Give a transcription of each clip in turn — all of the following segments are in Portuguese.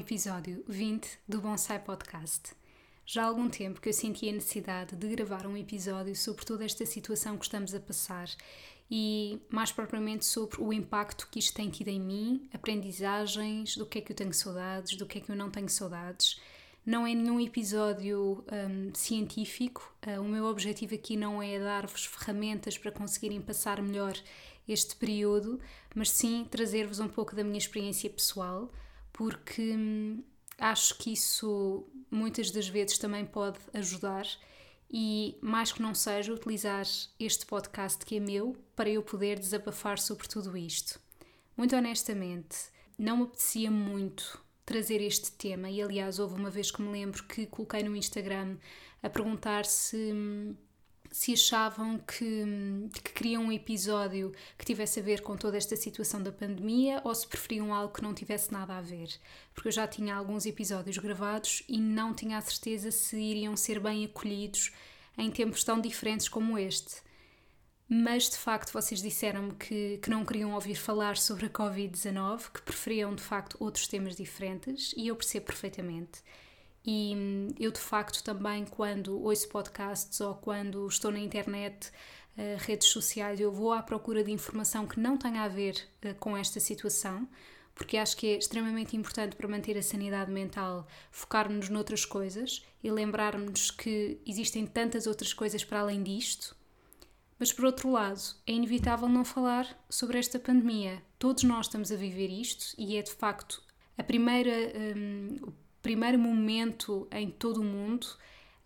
Episódio 20 do Bonsai Podcast. Já há algum tempo que eu senti a necessidade de gravar um episódio sobre toda esta situação que estamos a passar e, mais propriamente, sobre o impacto que isto tem tido em mim, aprendizagens, do que é que eu tenho saudades, do que é que eu não tenho saudades. Não é nenhum episódio um, científico, uh, o meu objetivo aqui não é dar-vos ferramentas para conseguirem passar melhor este período, mas sim trazer-vos um pouco da minha experiência pessoal porque hum, acho que isso muitas das vezes também pode ajudar e, mais que não seja, utilizar este podcast que é meu para eu poder desabafar sobre tudo isto. Muito honestamente, não me apetecia muito trazer este tema e, aliás, houve uma vez que me lembro que coloquei no Instagram a perguntar se hum, se achavam que, que queriam um episódio que tivesse a ver com toda esta situação da pandemia ou se preferiam algo que não tivesse nada a ver. Porque eu já tinha alguns episódios gravados e não tinha a certeza se iriam ser bem acolhidos em tempos tão diferentes como este. Mas de facto vocês disseram-me que, que não queriam ouvir falar sobre a Covid-19, que preferiam de facto outros temas diferentes e eu percebo perfeitamente. E hum, eu, de facto, também, quando ouço podcasts ou quando estou na internet, uh, redes sociais, eu vou à procura de informação que não tenha a ver uh, com esta situação, porque acho que é extremamente importante para manter a sanidade mental focarmos noutras coisas e lembrarmos que existem tantas outras coisas para além disto. Mas, por outro lado, é inevitável não falar sobre esta pandemia. Todos nós estamos a viver isto e é, de facto, a primeira. Um, primeiro momento em todo o mundo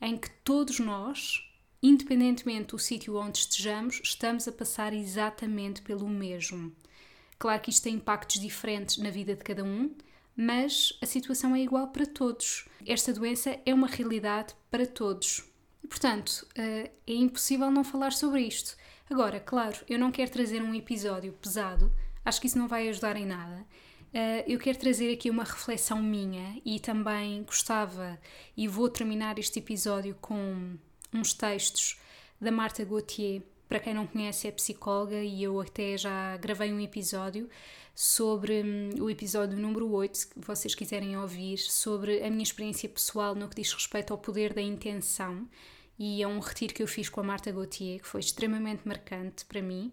em que todos nós, independentemente do sítio onde estejamos, estamos a passar exatamente pelo mesmo. Claro que isto tem impactos diferentes na vida de cada um, mas a situação é igual para todos. Esta doença é uma realidade para todos. E, portanto, eh, é impossível não falar sobre isto. Agora, claro, eu não quero trazer um episódio pesado, acho que isso não vai ajudar em nada. Uh, eu quero trazer aqui uma reflexão minha e também gostava, e vou terminar este episódio com uns textos da Marta Gauthier. Para quem não conhece, é psicóloga e eu até já gravei um episódio sobre um, o episódio número 8, se vocês quiserem ouvir, sobre a minha experiência pessoal no que diz respeito ao poder da intenção. E é um retiro que eu fiz com a Marta Gauthier, que foi extremamente marcante para mim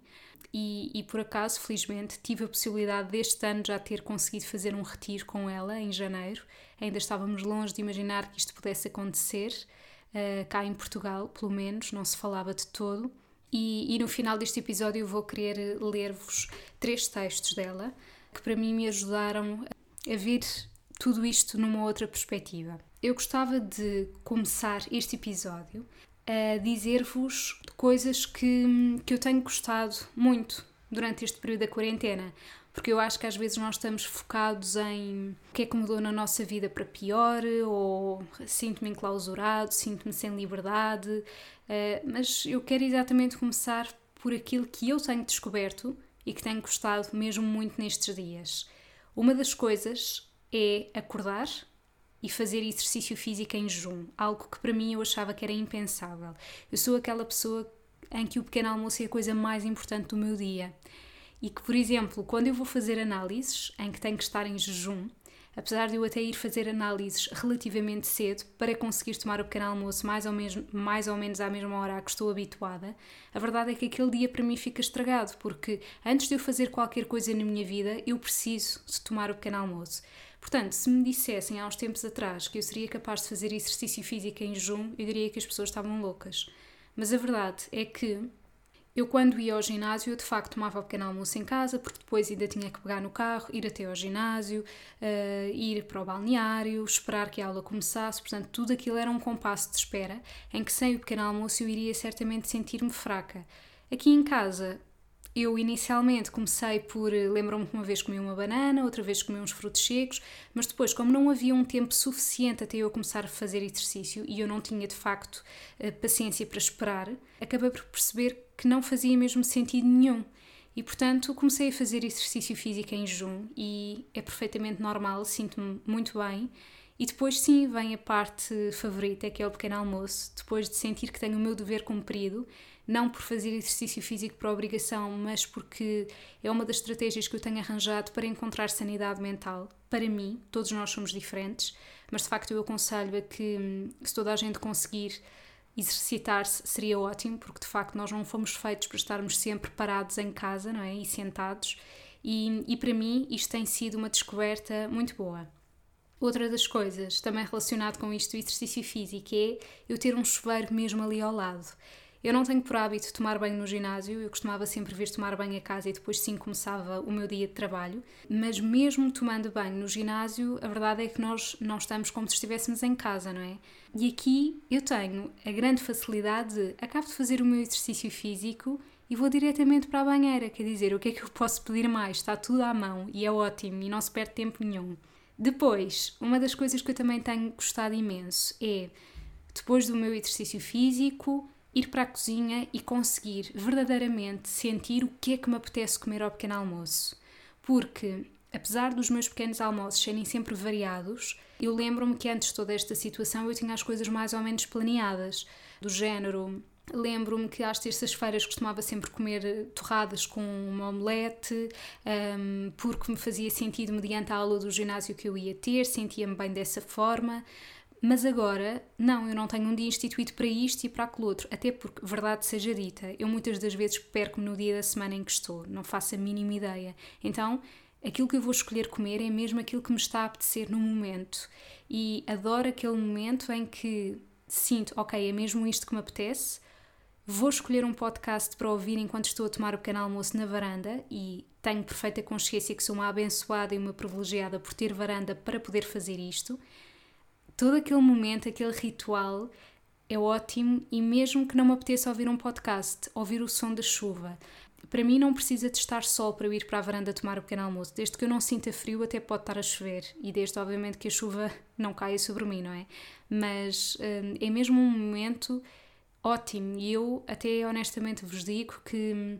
e, e, por acaso, felizmente, tive a possibilidade deste ano já ter conseguido fazer um retiro com ela em janeiro. Ainda estávamos longe de imaginar que isto pudesse acontecer, uh, cá em Portugal, pelo menos, não se falava de todo. E, e no final deste episódio eu vou querer ler-vos três textos dela que para mim me ajudaram a ver tudo isto numa outra perspectiva. Eu gostava de começar este episódio a dizer-vos coisas que, que eu tenho gostado muito durante este período da quarentena, porque eu acho que às vezes nós estamos focados em o que é que mudou na nossa vida para pior, ou sinto-me enclausurado, sinto-me sem liberdade, eh, mas eu quero exatamente começar por aquilo que eu tenho descoberto e que tenho gostado mesmo muito nestes dias. Uma das coisas é acordar e fazer exercício físico em jejum, algo que para mim eu achava que era impensável. Eu sou aquela pessoa em que o pequeno almoço é a coisa mais importante do meu dia. E que, por exemplo, quando eu vou fazer análises em que tenho que estar em jejum, apesar de eu até ir fazer análises relativamente cedo para conseguir tomar o pequeno almoço mais ou, mesmo, mais ou menos à mesma hora a que estou habituada, a verdade é que aquele dia para mim fica estragado, porque antes de eu fazer qualquer coisa na minha vida, eu preciso de tomar o pequeno almoço. Portanto, se me dissessem há uns tempos atrás que eu seria capaz de fazer exercício físico em jejum, eu diria que as pessoas estavam loucas. Mas a verdade é que Eu, quando ia ao ginásio, eu de facto tomava o pequeno almoço em casa, porque depois ainda tinha que pegar no carro, ir até ao ginásio, uh, ir para o balneário, esperar que a aula começasse. Portanto, tudo aquilo era um compasso de espera em que, sem o pequeno almoço, eu iria certamente sentir-me fraca. Aqui em casa, eu inicialmente comecei por. Eh, lembro-me que uma vez comi uma banana, outra vez comi uns frutos secos, mas depois, como não havia um tempo suficiente até eu começar a fazer exercício e eu não tinha de facto eh, paciência para esperar, acabei por perceber que não fazia mesmo sentido nenhum. E portanto comecei a fazer exercício físico em jejum e é perfeitamente normal, sinto-me muito bem. E depois sim vem a parte favorita, que é o pequeno almoço, depois de sentir que tenho o meu dever cumprido não por fazer exercício físico por obrigação, mas porque é uma das estratégias que eu tenho arranjado para encontrar sanidade mental. Para mim, todos nós somos diferentes, mas de facto eu aconselho a que, hum, se toda a gente conseguir exercitar-se, seria ótimo, porque de facto nós não fomos feitos para estarmos sempre parados em casa, não é? E sentados. E, e para mim isto tem sido uma descoberta muito boa. Outra das coisas, também relacionado com isto do exercício físico, é eu ter um chuveiro mesmo ali ao lado. Eu não tenho por hábito tomar banho no ginásio, eu costumava sempre vir tomar banho a casa e depois sim começava o meu dia de trabalho, mas mesmo tomando banho no ginásio, a verdade é que nós não estamos como se estivéssemos em casa, não é? E aqui eu tenho a grande facilidade de acabo de fazer o meu exercício físico e vou diretamente para a banheira, quer dizer, o que é que eu posso pedir mais? Está tudo à mão e é ótimo e não se perde tempo nenhum. Depois, uma das coisas que eu também tenho gostado imenso é, depois do meu exercício físico, ir para a cozinha e conseguir verdadeiramente sentir o que é que me apetece comer ao pequeno almoço. Porque, apesar dos meus pequenos almoços serem sempre variados, eu lembro-me que antes de toda esta situação eu tinha as coisas mais ou menos planeadas, do género. Lembro-me que às terças-feiras costumava sempre comer torradas com uma omelete, um, porque me fazia sentido mediante a aula do ginásio que eu ia ter, sentia-me bem dessa forma. Mas agora, não, eu não tenho um dia instituído para isto e para aquele outro. Até porque, verdade seja dita, eu muitas das vezes perco-me no dia da semana em que estou, não faço a mínima ideia. Então, aquilo que eu vou escolher comer é mesmo aquilo que me está a apetecer no momento. E adoro aquele momento em que sinto, ok, é mesmo isto que me apetece. Vou escolher um podcast para ouvir enquanto estou a tomar o pequeno almoço na varanda e tenho perfeita consciência que sou uma abençoada e uma privilegiada por ter varanda para poder fazer isto todo aquele momento, aquele ritual é ótimo e mesmo que não me apeteça ouvir um podcast, ouvir o som da chuva. Para mim não precisa de estar sol para eu ir para a varanda tomar o pequeno almoço. Desde que eu não sinta frio até pode estar a chover e desde obviamente que a chuva não caia sobre mim, não é? Mas hum, é mesmo um momento ótimo e eu até honestamente vos digo que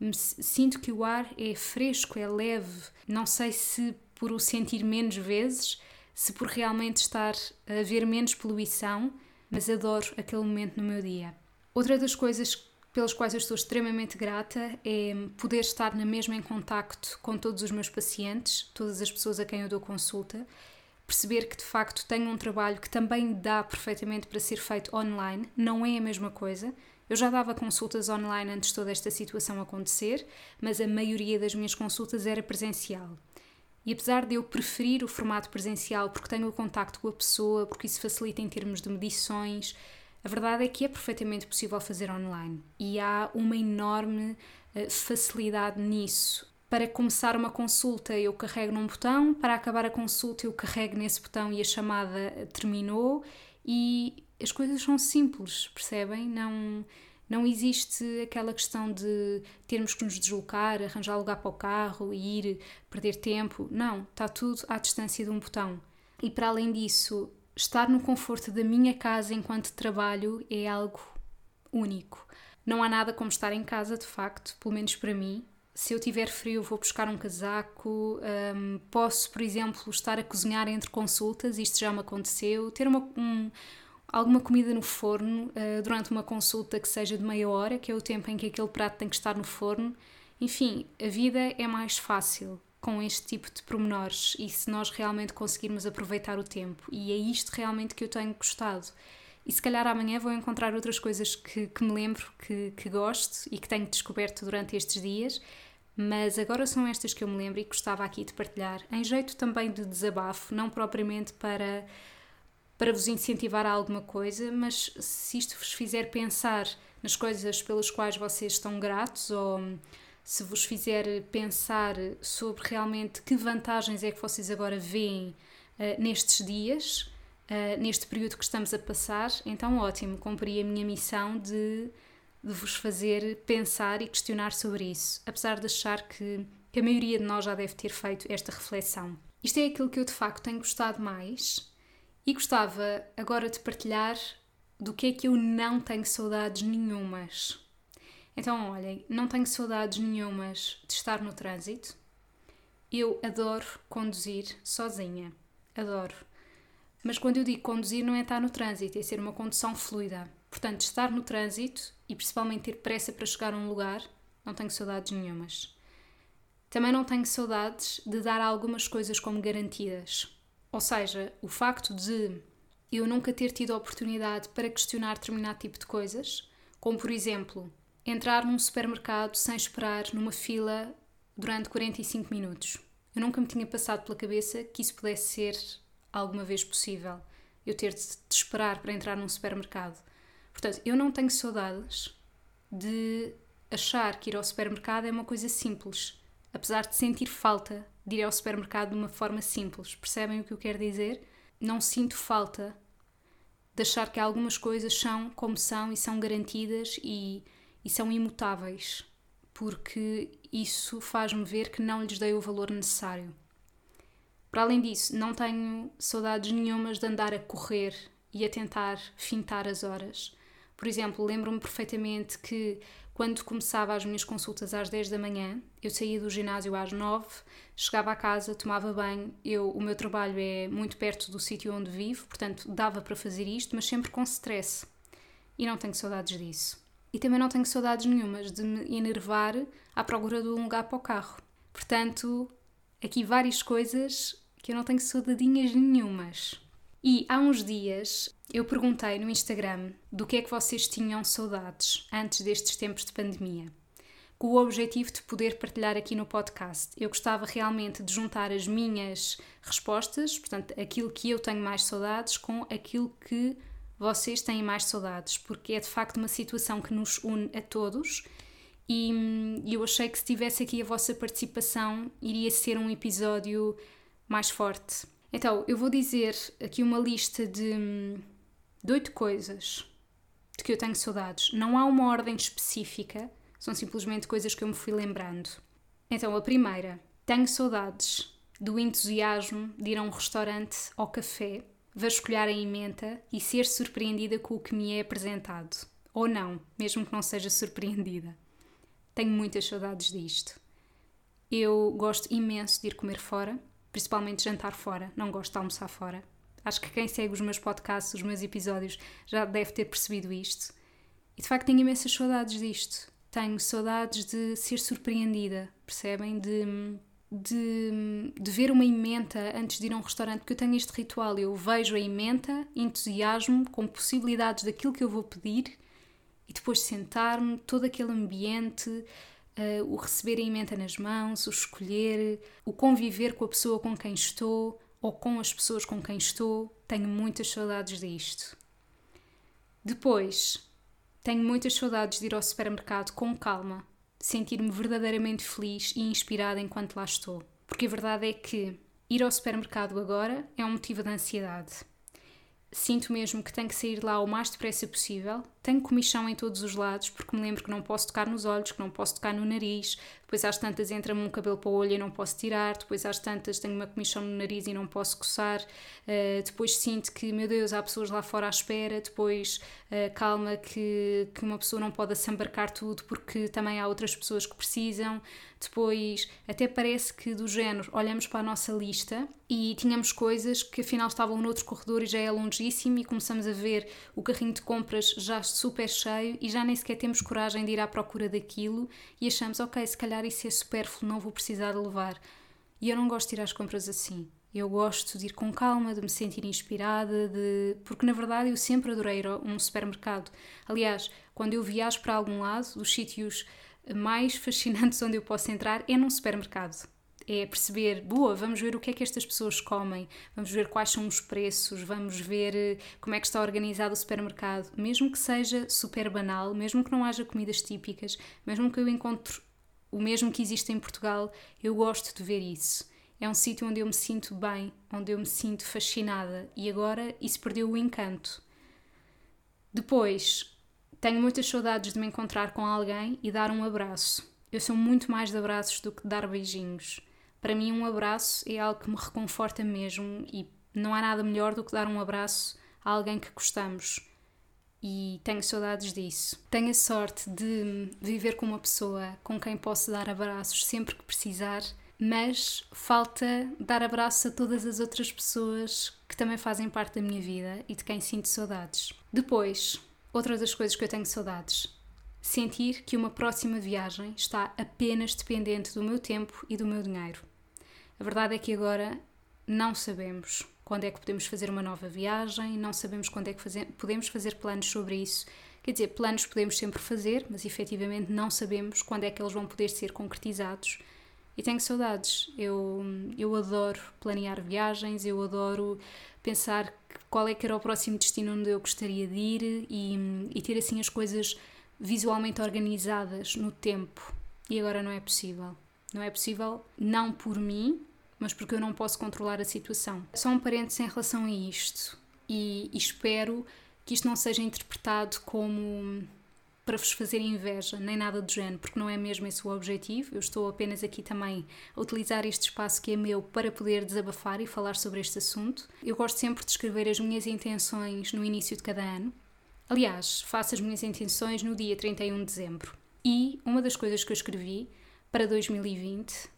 hum, sinto que o ar é fresco, é leve. Não sei se por o sentir menos vezes, se por realmente estar a haver menos poluição, mas adoro aquele momento no meu dia. Outra das coisas pelas quais eu estou extremamente grata é poder estar na mesma em contacto com todos os meus pacientes, todas as pessoas a quem eu dou consulta, perceber que de facto tenho um trabalho que também dá perfeitamente para ser feito online, não é a mesma coisa. Eu já dava consultas online antes de toda esta situação acontecer, mas a maioria das minhas consultas era presencial. E apesar de eu preferir o formato presencial porque tenho o contacto com a pessoa, porque isso facilita em termos de medições, a verdade é que é perfeitamente possível fazer online e há uma enorme uh, facilidade nisso. Para começar uma consulta, eu carrego num botão, para acabar a consulta, eu carrego nesse botão e a chamada terminou, e as coisas são simples, percebem? Não não existe aquela questão de termos que nos deslocar, arranjar lugar para o carro ir perder tempo. Não, está tudo à distância de um botão. E para além disso, estar no conforto da minha casa enquanto trabalho é algo único. Não há nada como estar em casa, de facto, pelo menos para mim. Se eu tiver frio, vou buscar um casaco. Um, posso, por exemplo, estar a cozinhar entre consultas, isto já me aconteceu. Ter uma, um, alguma comida no forno uh, durante uma consulta que seja de meia hora, que é o tempo em que aquele prato tem que estar no forno. Enfim, a vida é mais fácil com este tipo de pormenores e se nós realmente conseguirmos aproveitar o tempo. E é isto realmente que eu tenho gostado. E se calhar amanhã vou encontrar outras coisas que, que me lembro, que, que gosto e que tenho descoberto durante estes dias, mas agora são estas que eu me lembro e gostava aqui de partilhar, em jeito também de desabafo, não propriamente para para vos incentivar a alguma coisa, mas se isto vos fizer pensar nas coisas pelas quais vocês estão gratos ou se vos fizer pensar sobre realmente que vantagens é que vocês agora veem uh, nestes dias, uh, neste período que estamos a passar, então ótimo, cumpri a minha missão de, de vos fazer pensar e questionar sobre isso, apesar de achar que, que a maioria de nós já deve ter feito esta reflexão. Isto é aquilo que eu de facto tenho gostado mais e gostava agora de partilhar do que é que eu não tenho saudades nenhumas. Então, olhem, não tenho saudades nenhumas de estar no trânsito. Eu adoro conduzir sozinha. Adoro. Mas quando eu digo conduzir, não é estar no trânsito, é ser uma condução fluida. Portanto, estar no trânsito e principalmente ter pressa para chegar a um lugar, não tenho saudades nenhumas. Também não tenho saudades de dar algumas coisas como garantidas. Ou seja, o facto de eu nunca ter tido oportunidade para questionar determinado tipo de coisas, como por exemplo, entrar num supermercado sem esperar numa fila durante 45 minutos. Eu nunca me tinha passado pela cabeça que isso pudesse ser alguma vez possível. Eu ter de esperar para entrar num supermercado. Portanto, eu não tenho saudades de achar que ir ao supermercado é uma coisa simples apesar de sentir falta de ir ao supermercado de uma forma simples. Percebem o que eu quero dizer? Não sinto falta de achar que algumas coisas são como são e são garantidas e, e são imutáveis, porque isso faz-me ver que não lhes dei o valor necessário. Para além disso, não tenho saudades nenhumas de andar a correr e a tentar fintar as horas. Por exemplo, lembro-me perfeitamente que quando começava as minhas consultas às 10 da manhã, eu saía do ginásio às 9, chegava a casa, tomava banho. Eu, o meu trabalho é muito perto do sítio onde vivo, portanto dava para fazer isto, mas sempre com stress. E não tenho saudades disso. E também não tenho saudades nenhumas de me enervar à procura de um lugar para o carro. Portanto, aqui várias coisas que eu não tenho saudadinhas nenhumas. E há uns dias eu perguntei no Instagram do que é que vocês tinham saudades antes destes tempos de pandemia, com o objetivo de poder partilhar aqui no podcast. Eu gostava realmente de juntar as minhas respostas, portanto, aquilo que eu tenho mais saudades, com aquilo que vocês têm mais saudades, porque é de facto uma situação que nos une a todos. E hum, eu achei que se tivesse aqui a vossa participação, iria ser um episódio mais forte. Então, eu vou dizer aqui uma lista de, de oito coisas de que eu tenho saudades. Não há uma ordem específica, são simplesmente coisas que eu me fui lembrando. Então, a primeira, tenho saudades do entusiasmo de ir a um restaurante ou café, vasculhar a emenda e ser surpreendida com o que me é apresentado. Ou não, mesmo que não seja surpreendida. Tenho muitas saudades disto. Eu gosto imenso de ir comer fora, principalmente jantar fora, não gosto de almoçar fora. Acho que quem segue os meus podcasts, os meus episódios, já deve ter percebido isto. E de facto tenho imensas saudades disto. Tenho saudades de ser surpreendida, percebem? De, de, de ver uma emenda antes de ir a um restaurante, porque eu tenho este ritual. Eu vejo a emenda, entusiasmo com possibilidades daquilo que eu vou pedir e depois sentar-me, todo aquele ambiente, uh, o receber a emenda nas mãos, o escolher, o conviver com a pessoa com quem estou ou com as pessoas com quem estou. Tenho muitas saudades disto. Depois, tenho muitas saudades de ir ao supermercado com calma, sentir-me verdadeiramente feliz e inspirada enquanto lá estou. Porque a verdade é que ir ao supermercado agora é um motivo de ansiedade sinto mesmo que tenho que sair lá o mais depressa possível. Tenho comichão em todos os lados, porque me lembro que não posso tocar nos olhos, que não posso tocar no nariz. Depois às tantas entra-me um cabelo para o olho e não posso tirar. Depois às tantas tenho uma comichão no nariz e não posso coçar. Uh, depois sinto que, meu Deus, há pessoas lá fora à espera. Depois uh, calma que, que uma pessoa não pode assambarcar tudo porque também há outras pessoas que precisam. Depois até parece que do género olhamos para a nossa lista e tínhamos coisas que afinal estavam noutro corredor e já é longíssimo e começamos a ver o carrinho de compras já super cheio e já nem sequer temos coragem de ir à procura daquilo e achamos, ok, se calhar isso é supérfluo, não vou precisar de levar. E eu não gosto de ir às compras assim. Eu gosto de ir com calma, de me sentir inspirada, de... porque na verdade eu sempre adorei ir a um supermercado. Aliás, quando eu viajo para algum lado, os sítios mais fascinantes onde eu posso entrar é num supermercado é perceber, boa, vamos ver o que é que estas pessoas comem, vamos ver quais são os preços, vamos ver eh, como é que está organizado o supermercado, mesmo que seja super banal, mesmo que não haja comidas típicas, mesmo que eu encontre o mesmo que existe em Portugal, eu gosto de ver isso. É um sítio onde eu me sinto bem, onde eu me sinto fascinada e agora isso perdeu o encanto. Depois, tenho muitas saudades de me encontrar com alguém e dar um abraço. Eu sou muito mais de abraços do que de dar beijinhos. Para mim, um abraço é algo que me reconforta mesmo e não há nada melhor do que dar um abraço a alguém que gostamos. E tenho saudades disso. Tenho a sorte de viver com uma pessoa com quem posso dar abraços sempre que precisar, mas falta dar abraços a todas as outras pessoas que também fazem parte da minha vida e de quem sinto saudades. Depois, outra das coisas que eu tenho saudades sentir que uma próxima viagem está apenas dependente do meu tempo e do meu dinheiro. A verdade é que agora não sabemos quando é que podemos fazer uma nova viagem, não sabemos quando é que podemos fazer planos sobre isso. Quer dizer, planos podemos sempre fazer, mas efetivamente não sabemos quando é que eles vão poder ser concretizados. E tenho saudades. Eu, eu adoro planear viagens, eu adoro pensar qual é que era o próximo destino onde eu gostaria de ir e, e ter assim as coisas visualmente organizadas no tempo. E agora não é possível. Não é possível, não por mim, mas porque eu não posso controlar a situação. Só um parênteses em relação a isto e, e espero que isto não seja interpretado como para vos fazer inveja, nem nada do género, porque não é mesmo esse o objetivo. Eu estou apenas aqui também a utilizar este espaço que é meu para poder desabafar e falar sobre este assunto. Eu gosto sempre de escrever as minhas intenções no início de cada ano. Aliás, faço as minhas intenções no dia 31 de dezembro. E uma das coisas que eu escrevi para 2020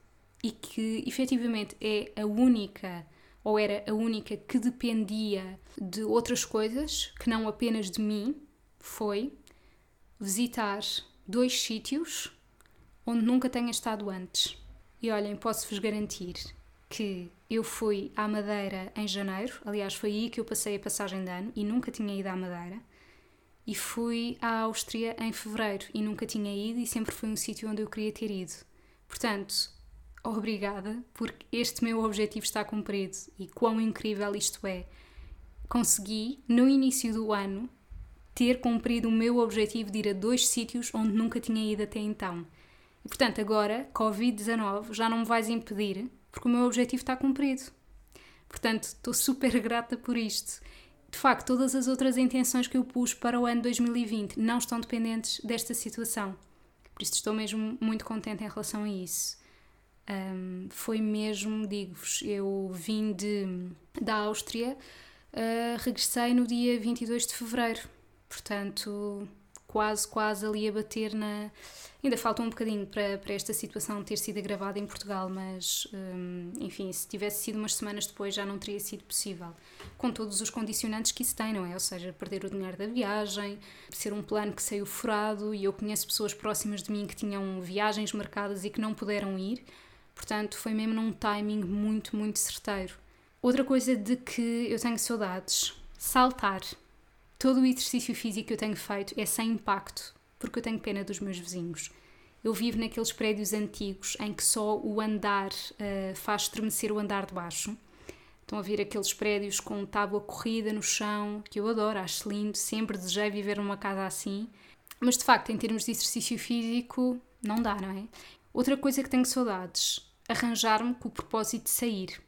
e que efetivamente é a única ou era a única que dependia de outras coisas que não apenas de mim, foi visitar dois sítios onde nunca tenha estado antes. E olhem, posso-vos garantir que eu fui à Madeira em janeiro, aliás, foi aí que eu passei a passagem de ano e nunca tinha ido à Madeira. E fui à Áustria em fevereiro e nunca tinha ido e sempre foi um sítio onde eu queria ter ido. Portanto, obrigada, porque este meu objetivo está cumprido e quão incrível isto é. Consegui, no início do ano, ter cumprido o meu objetivo de ir a dois sítios onde nunca tinha ido até então. E portanto, agora, Covid-19 já não me vais impedir, porque o meu objetivo está cumprido. Portanto, estou super grata por isto. De facto, todas as outras intenções que eu pus para o ano 2020 não estão dependentes desta situação. Por isso, estou mesmo muito contente em relação a isso. Um, foi mesmo, digo-vos, eu vim de, da Áustria, uh, regressei no dia 22 de fevereiro, portanto, quase, quase ali a bater na. Ainda falta um bocadinho para, para esta situação ter sido gravada em Portugal, mas um, enfim, se tivesse sido umas semanas depois já não teria sido possível. Com todos os condicionantes que isso tem, não é? Ou seja, perder o dinheiro da viagem, ser um plano que saiu furado e eu conheço pessoas próximas de mim que tinham viagens marcadas e que não puderam ir. Portanto, foi mesmo num timing muito, muito certeiro. Outra coisa de que eu tenho saudades: saltar. Todo o exercício físico que eu tenho feito é sem impacto, porque eu tenho pena dos meus vizinhos. Eu vivo naqueles prédios antigos em que só o andar uh, faz estremecer o andar de baixo. Estão a ver aqueles prédios com tábua corrida no chão, que eu adoro, acho lindo, sempre desejei viver numa casa assim. Mas de facto, em termos de exercício físico, não dá, não é? Outra coisa que tenho saudades, arranjar-me com o propósito de sair.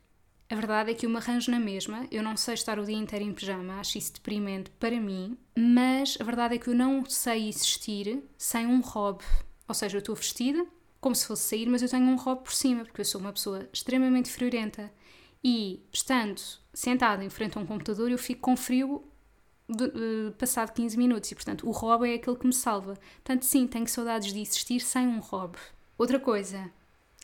A verdade é que eu me arranjo na mesma, eu não sei estar o dia inteiro em pijama, acho isso deprimente para mim, mas a verdade é que eu não sei existir sem um hobby. Ou seja, eu estou vestida como se fosse sair, mas eu tenho um hobby por cima, porque eu sou uma pessoa extremamente friorenta. E estando sentada em frente a um computador, eu fico com frio de, uh, passado 15 minutos e, portanto, o hobby é aquele que me salva. Portanto, sim, tenho saudades de existir sem um hobby. Outra coisa,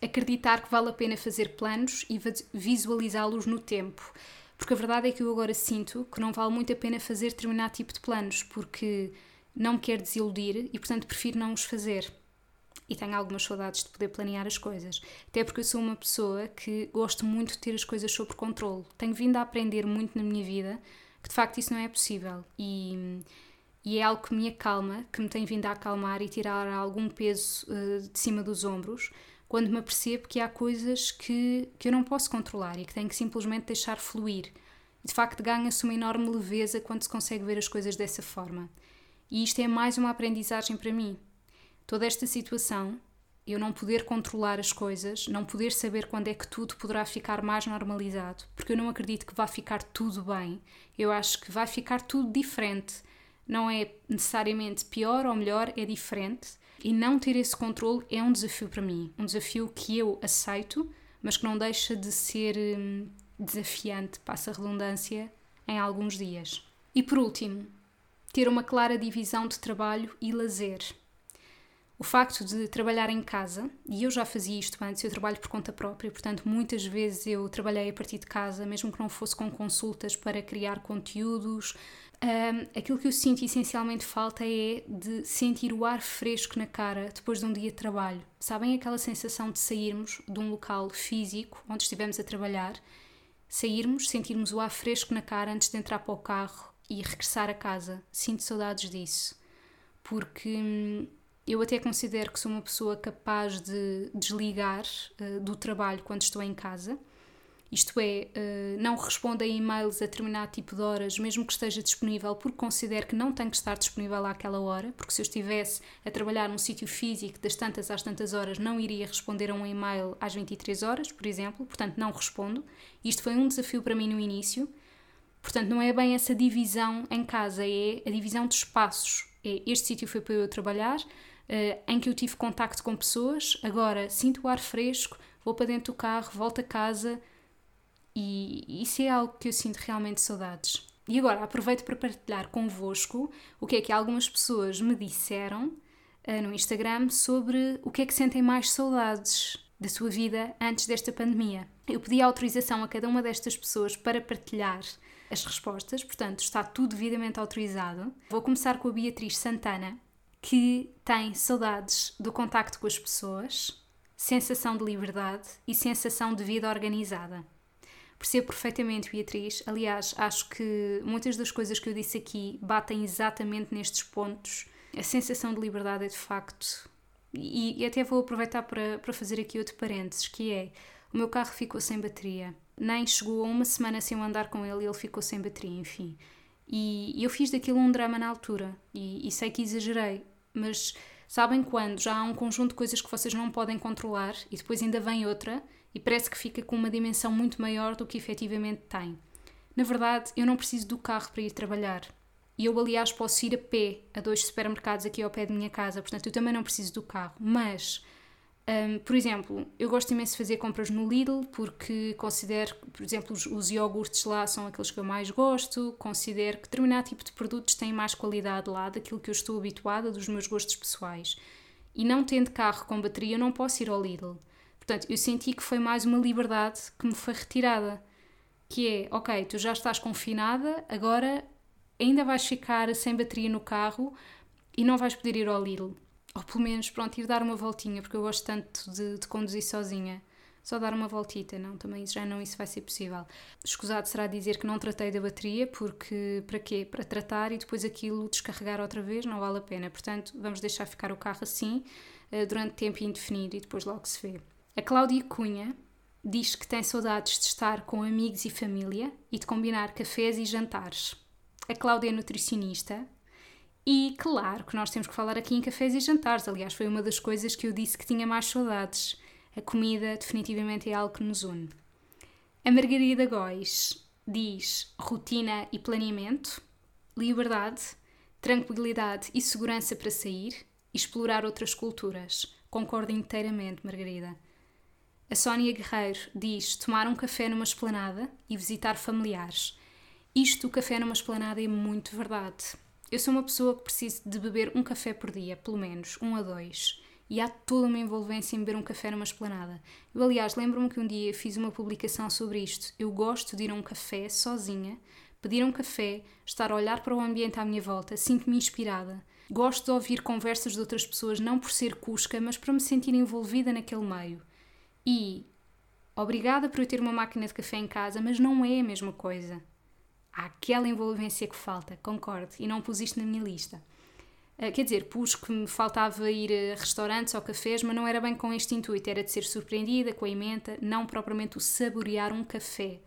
acreditar que vale a pena fazer planos e visualizá-los no tempo. Porque a verdade é que eu agora sinto que não vale muito a pena fazer determinado tipo de planos, porque não me quero desiludir e, portanto, prefiro não os fazer. E tenho algumas saudades de poder planear as coisas. Até porque eu sou uma pessoa que gosto muito de ter as coisas sob controle. Tenho vindo a aprender muito na minha vida que, de facto, isso não é possível. E e é algo que me acalma, que me tem vindo a acalmar e tirar algum peso uh, de cima dos ombros, quando me apercebo que há coisas que, que eu não posso controlar e que tenho que simplesmente deixar fluir. De facto, ganha-se uma enorme leveza quando se consegue ver as coisas dessa forma. E isto é mais uma aprendizagem para mim. Toda esta situação, eu não poder controlar as coisas, não poder saber quando é que tudo poderá ficar mais normalizado, porque eu não acredito que vá ficar tudo bem. Eu acho que vai ficar tudo diferente. Não é necessariamente pior ou melhor, é diferente. E não ter esse controle é um desafio para mim. Um desafio que eu aceito, mas que não deixa de ser hum, desafiante, passa a redundância, em alguns dias. E por último, ter uma clara divisão de trabalho e lazer. O facto de trabalhar em casa, e eu já fazia isto antes, eu trabalho por conta própria, portanto, muitas vezes eu trabalhei a partir de casa, mesmo que não fosse com consultas para criar conteúdos, um, aquilo que eu sinto essencialmente falta é de sentir o ar fresco na cara depois de um dia de trabalho. Sabem aquela sensação de sairmos de um local físico onde estivemos a trabalhar, sairmos, sentirmos o ar fresco na cara antes de entrar para o carro e regressar a casa? Sinto saudades disso. Porque hum, eu até considero que sou uma pessoa capaz de desligar uh, do trabalho quando estou em casa isto é, eh, não responde a e-mails a determinado tipo de horas, mesmo que esteja disponível, porque considero que não tem que estar disponível àquela hora, porque se eu estivesse a trabalhar num sítio físico das tantas às tantas horas, não iria responder a um e-mail às 23 horas, por exemplo, portanto não respondo. Isto foi um desafio para mim no início. Portanto, não é bem essa divisão em casa, é a divisão de espaços. É, este sítio foi para eu trabalhar, uh, em que eu tive contacto com pessoas, agora sinto o ar fresco, vou para dentro do carro, volto a casa, e isso é algo que eu sinto realmente saudades. E agora aproveito para partilhar convosco o que é que algumas pessoas me disseram uh, no Instagram sobre o que é que sentem mais saudades da sua vida antes desta pandemia. Eu pedi autorização a cada uma destas pessoas para partilhar as respostas, portanto está tudo devidamente autorizado. Vou começar com a Beatriz Santana, que tem saudades do contacto com as pessoas, sensação de liberdade e sensação de vida organizada. Percebo perfeitamente, Beatriz. Aliás, acho que muitas das coisas que eu disse aqui batem exatamente nestes pontos. A sensação de liberdade é de facto. E, e até vou aproveitar para, para fazer aqui outro parênteses, que é o meu carro ficou sem bateria. Nem chegou a uma semana sem eu andar com ele e ele ficou sem bateria, enfim. E, eu fiz daquilo um drama na altura. E, e sei que exagerei, mas sabem quando já há um conjunto de coisas que vocês não podem controlar e depois ainda vem outra e parece que fica com uma dimensão muito maior do que efetivamente tem. Na verdade, eu não preciso do carro para ir trabalhar. E eu, aliás, posso ir a pé a dois supermercados aqui ao pé da minha casa, portanto, eu também não preciso do carro. Mas, um, por exemplo, eu gosto imenso de fazer compras no Lidl porque considero, por exemplo, os, os iogurtes lá são aqueles que eu mais gosto, considero que determinado tipo de produtos têm mais qualidade lá daquilo que eu estou habituada, dos meus gostos pessoais. E não tendo carro com bateria, eu não posso ir ao Lidl. Portanto, eu senti que foi mais uma liberdade que me foi retirada. Que é, ok, tu já estás confinada, agora ainda vais ficar sem bateria no carro e não vais poder ir ao Lidl. Ou pelo menos, pronto, ir dar uma voltinha, porque eu gosto tanto de, de conduzir sozinha. Só dar uma voltita, não, também já não isso vai ser possível. Escusado será dizer que não tratei da bateria, porque para quê? Para tratar e depois aquilo descarregar outra vez, não vale a pena. Portanto, vamos deixar ficar o carro assim eh, durante tempo indefinido e depois logo se vê. A Cláudia Cunha diz que tem saudades de estar com amigos e família e de combinar cafés e jantares. A Cláudia é nutricionista e, claro, que nós temos que falar aqui em cafés e jantares. Aliás, foi uma das coisas que eu disse que tinha mais saudades. A comida definitivamente é algo que nos une. A Margarida Góis diz rotina e planeamento, liberdade, tranquilidade e segurança para sair e explorar outras culturas. Concordo inteiramente, Margarida. A Sónia Guerreiro diz tomar um café numa esplanada e visitar familiares. Isto, o café numa esplanada, é muito verdade. Eu sou uma pessoa que preciso de beber um café por dia, pelo menos, um a dois. E há toda uma envolvência em beber um café numa esplanada. Eu, aliás, lembro-me que um dia fiz uma publicação sobre isto. Eu gosto de ir a um café sozinha, pedir um café, estar a olhar para o ambiente à minha volta, sinto-me inspirada. Gosto de ouvir conversas de outras pessoas, não por ser cusca, mas para me sentir envolvida naquele meio. E obrigada por eu ter uma máquina de café em casa, mas não é a mesma coisa. Há aquela envolvência que falta, concordo, e não pus isto na minha lista. Uh, quer dizer, pus que me faltava ir a restaurantes ou cafés, mas não era bem com este intuito, era de ser surpreendida com a emenda, não propriamente o saborear um café.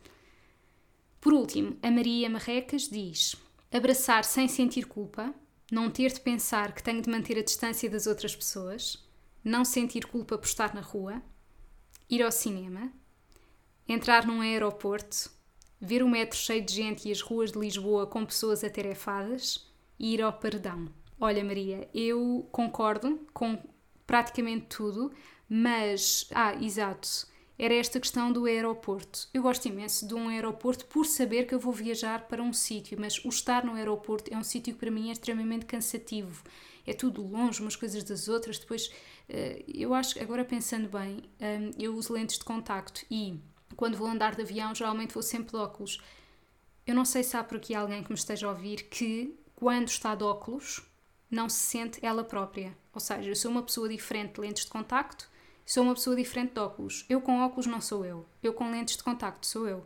Por último, a Maria Marrecas diz: abraçar sem sentir culpa, não ter de pensar que tenho de manter a distância das outras pessoas, não sentir culpa por estar na rua, ir ao cinema, entrar num aeroporto, ver o metro cheio de gente e as ruas de Lisboa com pessoas atarefadas e ir ao paredão. Olha, Maria, eu concordo com praticamente tudo, mas. Ah, exato. Era esta questão do aeroporto. Eu gosto imenso de um aeroporto por saber que eu vou viajar para um sítio, mas o estar no aeroporto é um sítio que para mim é extremamente cansativo. É tudo longe umas coisas das outras. Depois, eh, eu acho agora pensando bem, eh, eu uso lentes de contacto e quando vou andar de avião, geralmente vou sempre de óculos. Eu não sei se há por aqui alguém que me esteja a ouvir que, quando está de óculos, não se sente ela própria. Ou seja, eu sou uma pessoa diferente de lentes de contacto, sou uma pessoa diferente de óculos. Eu com óculos não sou eu. Eu com lentes de contacto sou eu.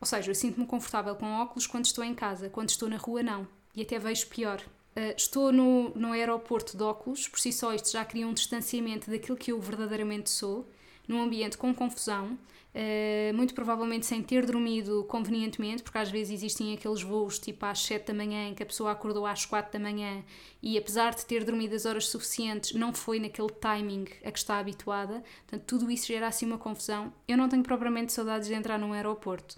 Ou seja, eu sinto-me confortável com óculos quando estou em casa, quando estou na rua, não. E até vejo pior. Uh, estou no, no aeroporto de óculos, por si só isto já cria um distanciamento daquilo que eu verdadeiramente sou, num ambiente com confusão, Uh, muito provavelmente sem ter dormido convenientemente, porque às vezes existem aqueles voos tipo às 7 da manhã em que a pessoa acordou às 4 da manhã e apesar de ter dormido as horas suficientes, não foi naquele timing a que está habituada. Portanto, tudo isso gera assim uma confusão. Eu não tenho propriamente saudades de entrar num aeroporto.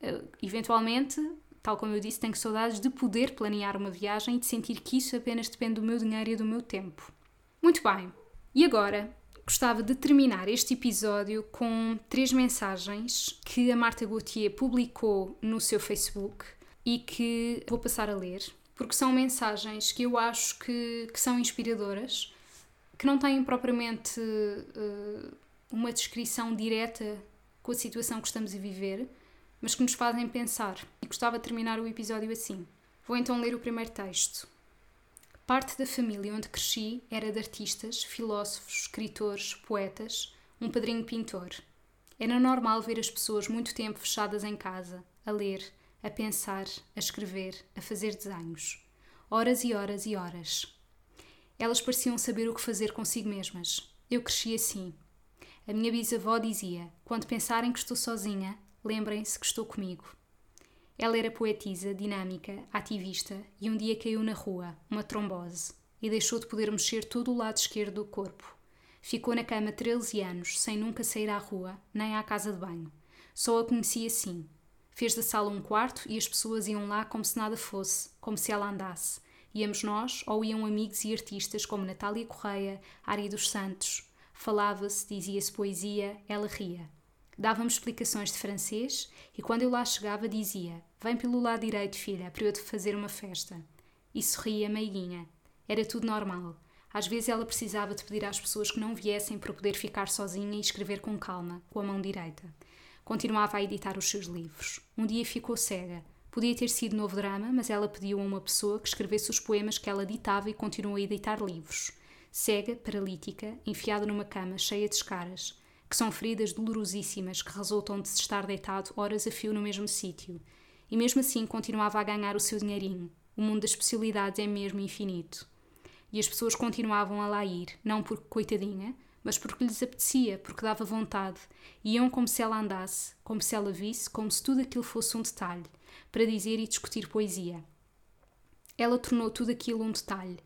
Uh, eventualmente, tal como eu disse, tenho saudades de poder planear uma viagem e de sentir que isso apenas depende do meu dinheiro e do meu tempo. Muito bem. E agora, gostava de terminar este episódio com três mensagens que a Marta Gauthier publicou no seu Facebook e que vou passar a ler, porque são mensagens que eu acho que, que são inspiradoras, que não têm propriamente uh, uma descrição direta com a situação que estamos a viver, mas que nos fazem pensar. E gostava de terminar o episódio assim. Vou então ler o primeiro texto. Parte da família onde cresci era de artistas, filósofos, escritores, poetas, um padrinho pintor. Era normal ver as pessoas muito tempo fechadas em casa, a ler, a pensar, a escrever, a fazer desenhos. Horas e horas e horas. Elas pareciam saber o que fazer consigo mesmas. Eu cresci assim. A minha bisavó dizia: quando pensarem que estou sozinha, lembrem-se que estou comigo. Ela era poetisa, dinâmica, ativista e um dia caiu na rua, uma trombose, e deixou de poder mexer todo o lado esquerdo do corpo. Ficou na cama 13 anos, sem nunca sair à rua, nem à casa de banho. Só a conhecia assim. Fez da sala um quarto e as pessoas iam lá como se nada fosse, como se ela andasse. Íamos nós ou iam amigos e artistas como Natália Correia, Ari dos Santos. Falava-se, dizia-se poesia, ela ria. Dava-me explicações de francês e quando eu lá chegava dizia: Vem pelo lado direito, filha, para eu te fazer uma festa. E sorria meiguinha. Era tudo normal. Às vezes ela precisava de pedir às pessoas que não viessem para poder ficar sozinha e escrever com calma, com a mão direita. Continuava a editar os seus livros. Um dia ficou cega. Podia ter sido novo drama, mas ela pediu a uma pessoa que escrevesse os poemas que ela ditava e continuou a editar livros. Cega, paralítica, enfiada numa cama cheia de escaras que são feridas dolorosíssimas que resultam de se estar deitado horas a fio no mesmo sítio. E mesmo assim continuava a ganhar o seu dinheirinho. O mundo das especialidades é mesmo infinito. E as pessoas continuavam a lá ir, não porque coitadinha, mas porque lhes apetecia, porque dava vontade. Iam como se ela andasse, como se ela visse, como se tudo aquilo fosse um detalhe, para dizer e discutir poesia. Ela tornou tudo aquilo um detalhe,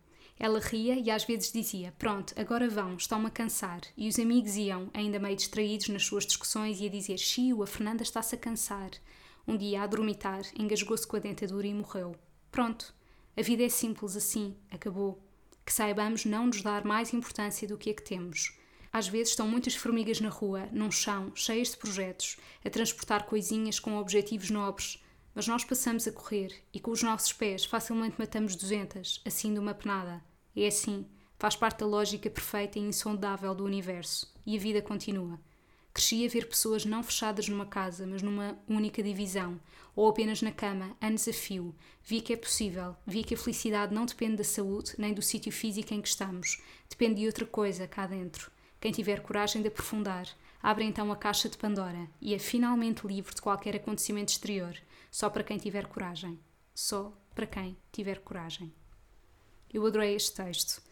ela ria e às vezes dizia: Pronto, agora vão, estão-me a cansar. E os amigos iam, ainda meio distraídos nas suas discussões, e a dizer: Chiu, a Fernanda está-se a cansar. Um dia, a dormitar, engasgou-se com a dentadura e morreu. Pronto, a vida é simples assim, acabou. Que saibamos não nos dar mais importância do que a que temos. Às vezes estão muitas formigas na rua, num chão, cheias de projetos, a transportar coisinhas com objetivos nobres, mas nós passamos a correr e com os nossos pés facilmente matamos duzentas, assim de uma penada. É assim, faz parte da lógica perfeita e insondável do universo, e a vida continua. Cresci a ver pessoas não fechadas numa casa, mas numa única divisão, ou apenas na cama, a fio. Vi que é possível, vi que a felicidade não depende da saúde nem do sítio físico em que estamos, depende de outra coisa cá dentro. Quem tiver coragem de aprofundar, abre então a caixa de Pandora e é finalmente livre de qualquer acontecimento exterior, só para quem tiver coragem. Só para quem tiver coragem. Eu adorei este texto.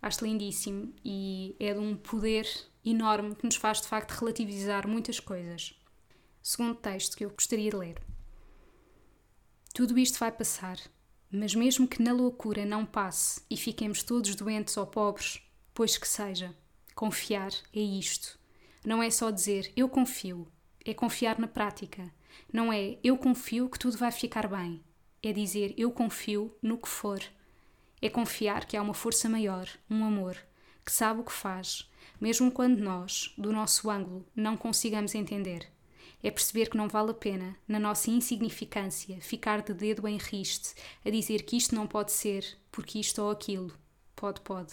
Acho lindíssimo e é de um poder enorme que nos faz de facto relativizar muitas coisas. Segundo texto que eu gostaria de ler. Tudo isto vai passar, mas mesmo que na loucura não passe e fiquemos todos doentes ou pobres, pois que seja, confiar é isto. Não é só dizer eu confio, é confiar na prática. Não é eu confio que tudo vai ficar bem, é dizer eu confio no que for. É confiar que há uma força maior, um amor, que sabe o que faz, mesmo quando nós, do nosso ângulo, não consigamos entender é perceber que não vale a pena, na nossa insignificância, ficar de dedo em riste a dizer que isto não pode ser, porque isto ou aquilo. Pode, pode.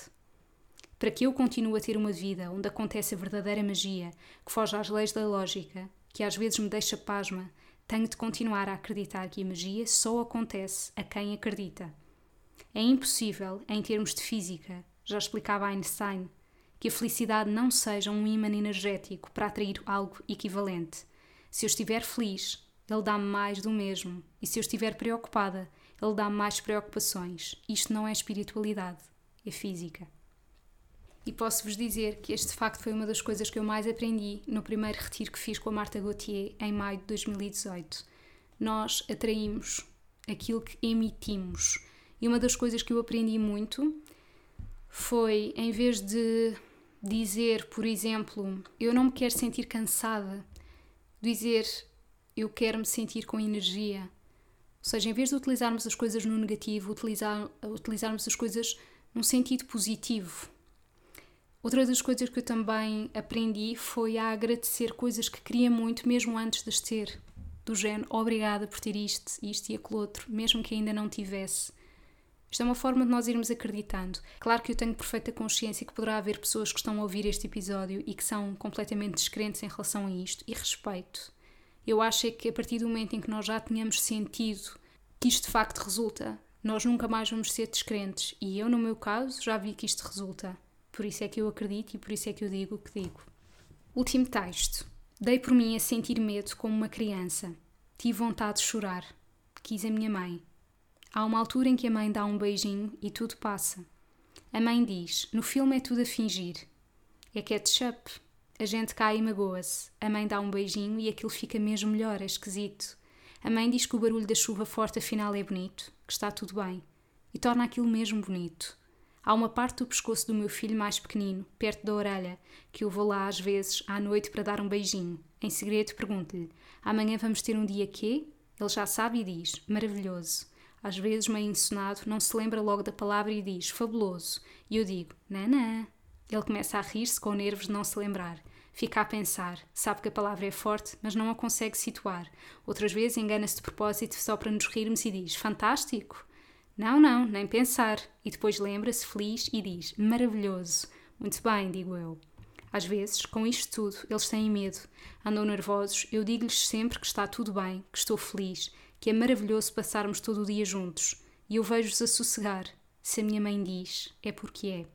Para que eu continue a ter uma vida onde acontece a verdadeira magia, que foge às leis da lógica, que às vezes me deixa pasma, tenho de continuar a acreditar que a magia só acontece a quem acredita. É impossível, em termos de física, já explicava Einstein, que a felicidade não seja um ímã energético para atrair algo equivalente. Se eu estiver feliz, ele dá-me mais do mesmo. E se eu estiver preocupada, ele dá-me mais preocupações. Isto não é espiritualidade, é física. E posso-vos dizer que este facto foi uma das coisas que eu mais aprendi no primeiro retiro que fiz com a Marta Gauthier em maio de 2018. Nós atraímos aquilo que emitimos. E uma das coisas que eu aprendi muito foi, em vez de dizer, por exemplo, eu não me quero sentir cansada, dizer eu quero me sentir com energia. Ou seja, em vez de utilizarmos as coisas no negativo, utilizar, utilizarmos as coisas num sentido positivo. Outra das coisas que eu também aprendi foi a agradecer coisas que queria muito, mesmo antes de as ter. Do género, obrigada por ter isto, isto e aquele outro, mesmo que ainda não tivesse. Isto é uma forma de nós irmos acreditando. Claro que eu tenho perfeita consciência que poderá haver pessoas que estão a ouvir este episódio e que são completamente descrentes em relação a isto, e respeito. Eu acho é que a partir do momento em que nós já tenhamos sentido que isto de facto resulta, nós nunca mais vamos ser descrentes. E eu, no meu caso, já vi que isto resulta. Por isso é que eu acredito e por isso é que eu digo o que digo. Último texto. Dei por mim a sentir medo como uma criança. Tive vontade de chorar. Quis a minha mãe. Há uma altura em que a mãe dá um beijinho e tudo passa. A mãe diz: No filme é tudo a fingir. É ketchup. A gente cai e magoa-se. A mãe dá um beijinho e aquilo fica mesmo melhor, é esquisito. A mãe diz que o barulho da chuva forte afinal é bonito, que está tudo bem. E torna aquilo mesmo bonito. Há uma parte do pescoço do meu filho mais pequenino, perto da orelha, que eu vou lá às vezes, à noite, para dar um beijinho. Em segredo pergunto-lhe: Amanhã vamos ter um dia quê? Ele já sabe e diz: Maravilhoso às vezes meio ensonado, não se lembra logo da palavra e diz fabuloso. E eu digo, nanã. Ele começa a rir-se com nervos de não se lembrar. Fica a pensar, sabe que a palavra é forte, mas não a consegue situar. Outras vezes engana-se de propósito só para nos rirmos e diz, fantástico. Não, não, nem pensar. E depois lembra-se feliz e diz, maravilhoso. Muito bem, digo eu. Às vezes, com isto tudo, eles têm medo, andam nervosos. Eu digo-lhes sempre que está tudo bem, que estou feliz que é maravilhoso passarmos todo o dia juntos e eu vejo-os a sossegar. Se a minha mãe diz, é porque é.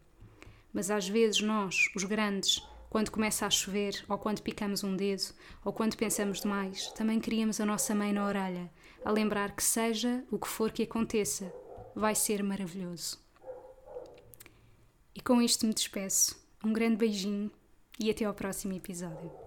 Mas às vezes nós, os grandes, quando começa a chover, ou quando picamos um dedo, ou quando pensamos demais, também queríamos a nossa mãe na orelha, a lembrar que seja o que for que aconteça, vai ser maravilhoso. E com isto me despeço. Um grande beijinho e até ao próximo episódio.